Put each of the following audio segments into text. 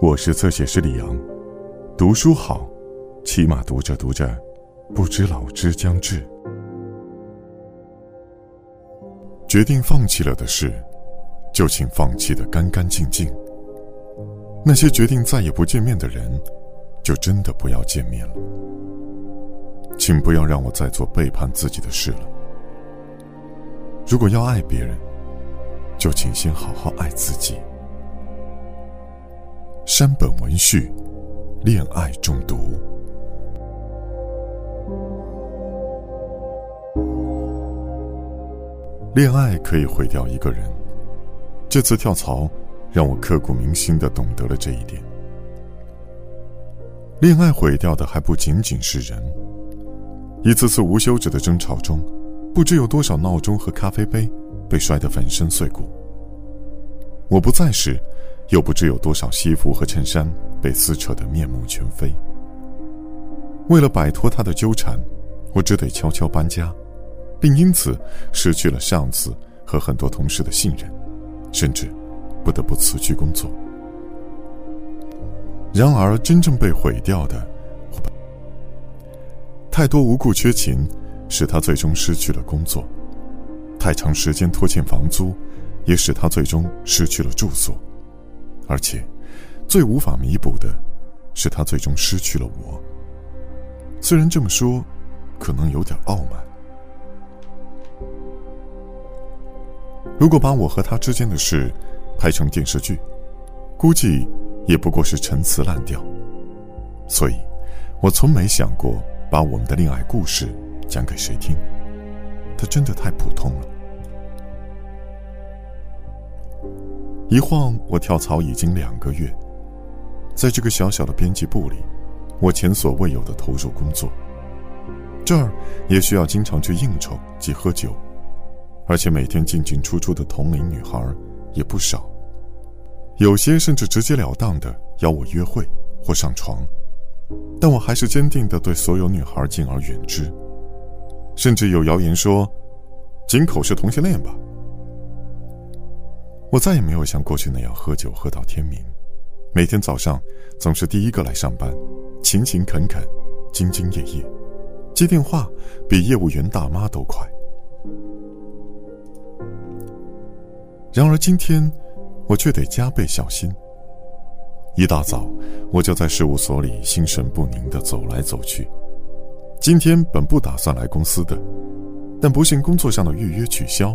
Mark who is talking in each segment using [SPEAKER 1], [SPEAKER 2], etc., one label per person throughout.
[SPEAKER 1] 我是侧写师李阳，读书好，起码读着读着，不知老之将至。决定放弃了的事，就请放弃的干干净净。那些决定再也不见面的人，就真的不要见面了。请不要让我再做背叛自己的事了。如果要爱别人，就请先好好爱自己。山本文序，恋爱中毒。恋爱可以毁掉一个人。这次跳槽，让我刻骨铭心的懂得了这一点。恋爱毁掉的还不仅仅是人。一次次无休止的争吵中，不知有多少闹钟和咖啡杯被摔得粉身碎骨。我不在时。又不知有多少西服和衬衫被撕扯得面目全非。为了摆脱他的纠缠，我只得悄悄搬家，并因此失去了上司和很多同事的信任，甚至不得不辞去工作。然而，真正被毁掉的，太多无故缺勤，使他最终失去了工作；太长时间拖欠房租，也使他最终失去了住所。而且，最无法弥补的，是他最终失去了我。虽然这么说，可能有点傲慢。如果把我和他之间的事拍成电视剧，估计也不过是陈词滥调。所以，我从没想过把我们的恋爱故事讲给谁听。它真的太普通了。一晃，我跳槽已经两个月，在这个小小的编辑部里，我前所未有的投入工作。这儿也需要经常去应酬及喝酒，而且每天进进出出的同龄女孩也不少，有些甚至直截了当的邀我约会或上床，但我还是坚定的对所有女孩敬而远之，甚至有谣言说，井口是同性恋吧。我再也没有像过去那样喝酒喝到天明，每天早上总是第一个来上班，勤勤恳恳，兢兢业业，接电话比业务员大妈都快。然而今天，我却得加倍小心。一大早，我就在事务所里心神不宁的走来走去。今天本不打算来公司的，但不幸工作上的预约取消。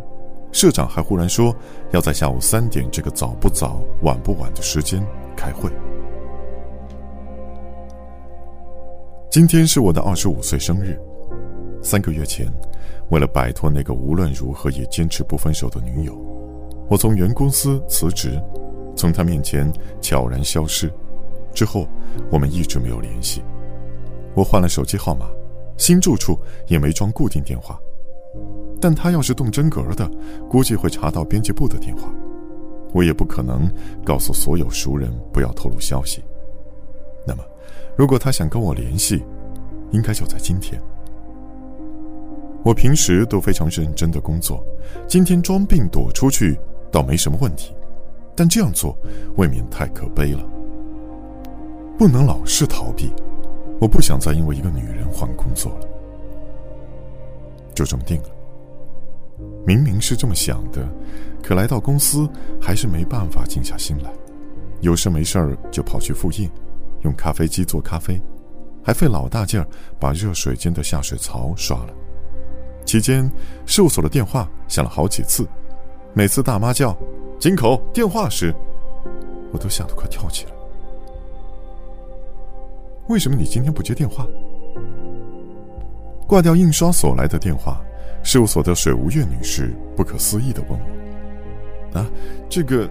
[SPEAKER 1] 社长还忽然说，要在下午三点这个早不早、晚不晚的时间开会。今天是我的二十五岁生日。三个月前，为了摆脱那个无论如何也坚持不分手的女友，我从原公司辞职，从她面前悄然消失。之后，我们一直没有联系。我换了手机号码，新住处也没装固定电话。但他要是动真格的，估计会查到编辑部的电话。我也不可能告诉所有熟人不要透露消息。那么，如果他想跟我联系，应该就在今天。我平时都非常认真的工作，今天装病躲出去倒没什么问题，但这样做未免太可悲了。不能老是逃避，我不想再因为一个女人换工作了。就这么定了。明明是这么想的，可来到公司还是没办法静下心来，有事没事儿就跑去复印，用咖啡机做咖啡，还费老大劲儿把热水间的下水槽刷了。期间，事务所的电话响了好几次，每次大妈叫“井口电话”时，我都吓得快跳起来。为什么你今天不接电话？挂掉印刷所来的电话。事务所的水无月女士不可思议的问我：“啊，这个，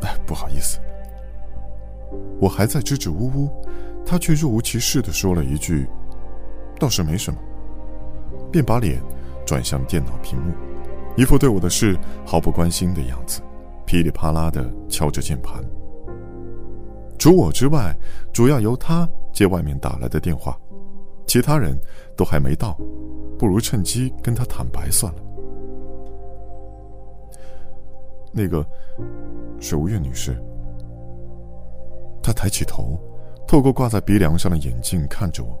[SPEAKER 1] 哎，不好意思。”我还在支支吾吾，她却若无其事的说了一句：“倒是没什么。”便把脸转向电脑屏幕，一副对我的事毫不关心的样子，噼里啪啦的敲着键盘。除我之外，主要由他接外面打来的电话，其他人都还没到。不如趁机跟他坦白算了。那个水无月女士，她抬起头，透过挂在鼻梁上的眼镜看着我。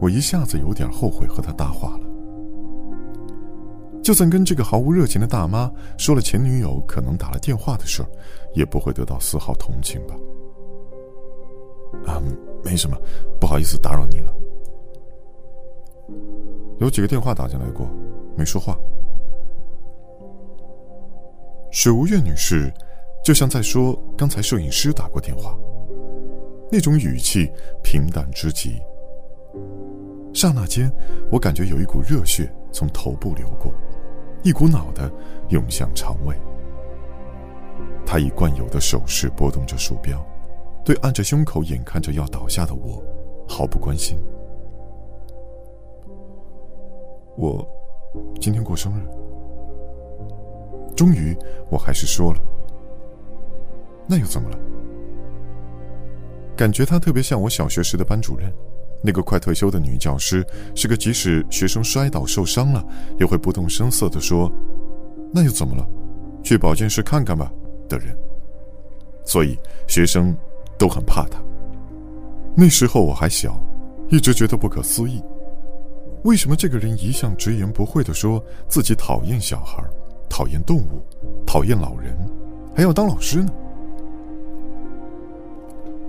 [SPEAKER 1] 我一下子有点后悔和她搭话了。就算跟这个毫无热情的大妈说了前女友可能打了电话的事儿，也不会得到丝毫同情吧？啊，没什么，不好意思打扰您了。有几个电话打进来过，没说话。水无月女士，就像在说刚才摄影师打过电话，那种语气平淡之极。刹那间，我感觉有一股热血从头部流过，一股脑的涌向肠胃。他以惯有的手势拨动着鼠标，对按着胸口、眼看着要倒下的我毫不关心。我今天过生日，终于我还是说了。那又怎么了？感觉他特别像我小学时的班主任。那个快退休的女教师是个即使学生摔倒受伤了，也会不动声色地说：“那又怎么了？去保健室看看吧。”的人，所以学生都很怕她。那时候我还小，一直觉得不可思议：为什么这个人一向直言不讳地说自己讨厌小孩、讨厌动物、讨厌老人，还要当老师呢？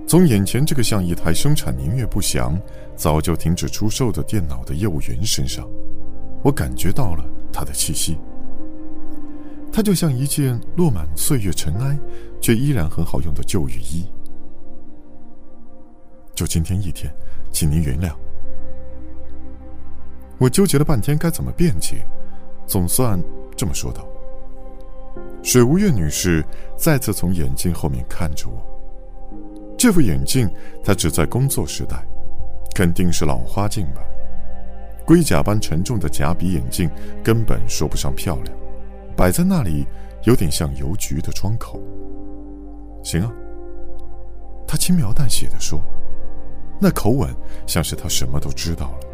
[SPEAKER 1] 从眼前这个像一台生产年月不详、早就停止出售的电脑的业务员身上，我感觉到了他的气息。他就像一件落满岁月尘埃，却依然很好用的旧雨衣。就今天一天，请您原谅。我纠结了半天该怎么辩解，总算这么说道。水无月女士再次从眼镜后面看着我。这副眼镜，她只在工作时戴，肯定是老花镜吧？龟甲般沉重的假鼻眼镜根本说不上漂亮，摆在那里有点像邮局的窗口。行啊，他轻描淡写的说，那口吻像是他什么都知道了。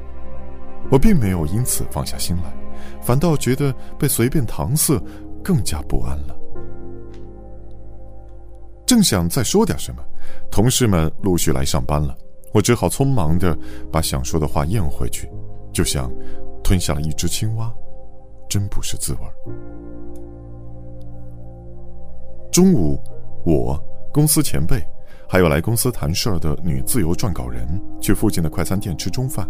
[SPEAKER 1] 我并没有因此放下心来，反倒觉得被随便搪塞更加不安了。正想再说点什么。同事们陆续来上班了，我只好匆忙的把想说的话咽回去，就像吞下了一只青蛙，真不是滋味中午，我公司前辈，还有来公司谈事儿的女自由撰稿人，去附近的快餐店吃中饭。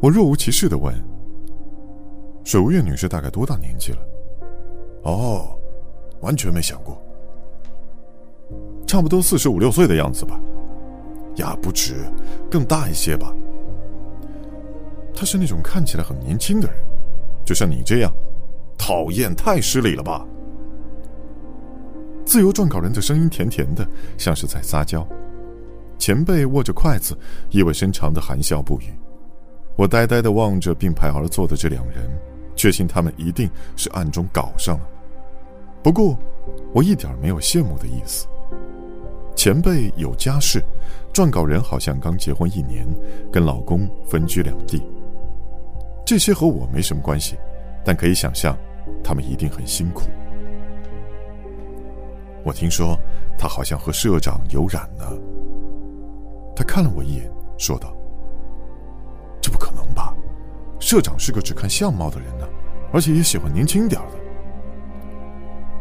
[SPEAKER 1] 我若无其事的问：“水无月女士大概多大年纪了？”哦，完全没想过。差不多四十五六岁的样子吧，呀，不止，更大一些吧。她是那种看起来很年轻的人，就像你这样，讨厌，太失礼了吧？自由撰稿人的声音甜甜的，像是在撒娇。前辈握着筷子，意味深长的含笑不语。我呆呆地望着并排而坐的这两人，确信他们一定是暗中搞上了。不过，我一点没有羡慕的意思。前辈有家室，撰稿人好像刚结婚一年，跟老公分居两地。这些和我没什么关系，但可以想象，他们一定很辛苦。我听说他好像和社长有染呢。他看了我一眼，说道：“？社长是个只看相貌的人呢，而且也喜欢年轻点的。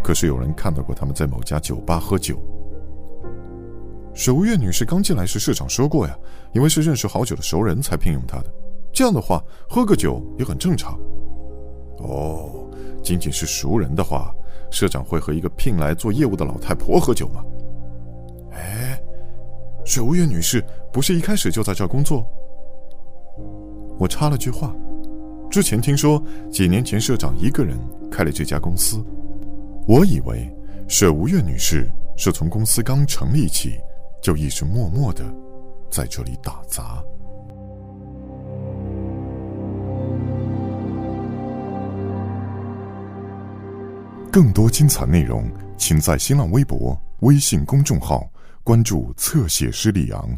[SPEAKER 1] 可是有人看到过他们在某家酒吧喝酒。”水无月女士刚进来时，社长说过呀，因为是认识好久的熟人才聘用她的。这样的话，喝个酒也很正常。哦，仅仅是熟人的话，社长会和一个聘来做业务的老太婆喝酒吗？哎，水无月女士不是一开始就在这儿工作？我插了句话，之前听说几年前社长一个人开了这家公司，我以为舍吴月女士是从公司刚成立起。就一直默默的在这里打杂。更多精彩内容，请在新浪微博、微信公众号关注“侧写师李昂”。